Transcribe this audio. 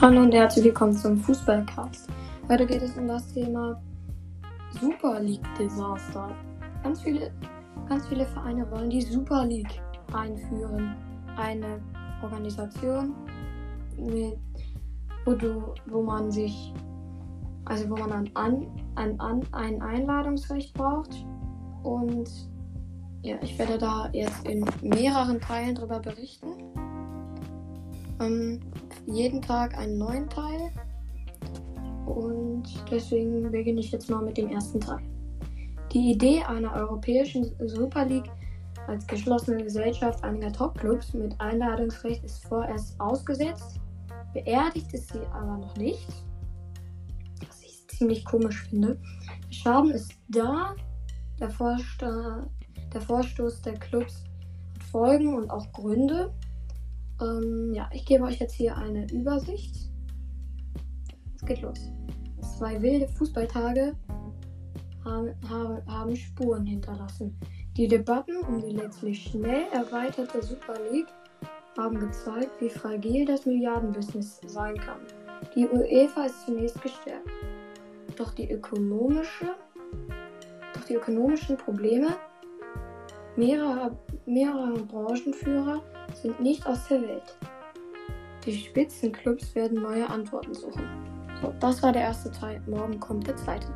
Hallo und herzlich willkommen zum Fußballcast. Heute geht es um das Thema Super League Desaster. Ganz viele, ganz viele Vereine wollen die Super League einführen. Eine Organisation, mit, wo, du, wo man sich, also wo man ein, an, ein, an, ein Einladungsrecht braucht. Und ja, ich werde da jetzt in mehreren Teilen darüber berichten. Ähm, jeden Tag einen neuen Teil. Und deswegen beginne ich jetzt mal mit dem ersten Teil. Die Idee einer europäischen Super League als geschlossene Gesellschaft einiger Topclubs mit Einladungsrecht ist vorerst ausgesetzt. Beerdigt ist sie aber noch nicht. Was ich ziemlich komisch finde. Der Schaden ist da. Der, Vorsta der Vorstoß der Clubs hat Folgen und auch Gründe. Ähm, ja, ich gebe euch jetzt hier eine Übersicht. Es geht los. Zwei wilde Fußballtage haben, haben Spuren hinterlassen. Die Debatten um die letztlich schnell erweiterte Super League haben gezeigt, wie fragil das Milliardenbusiness sein kann. Die UEFA ist zunächst gestärkt. Doch die ökonomische, doch die ökonomischen Probleme mehrerer, mehrerer Branchenführer sind nicht aus der Welt. Die Spitzenclubs werden neue Antworten suchen. So, das war der erste Teil. Morgen kommt der zweite.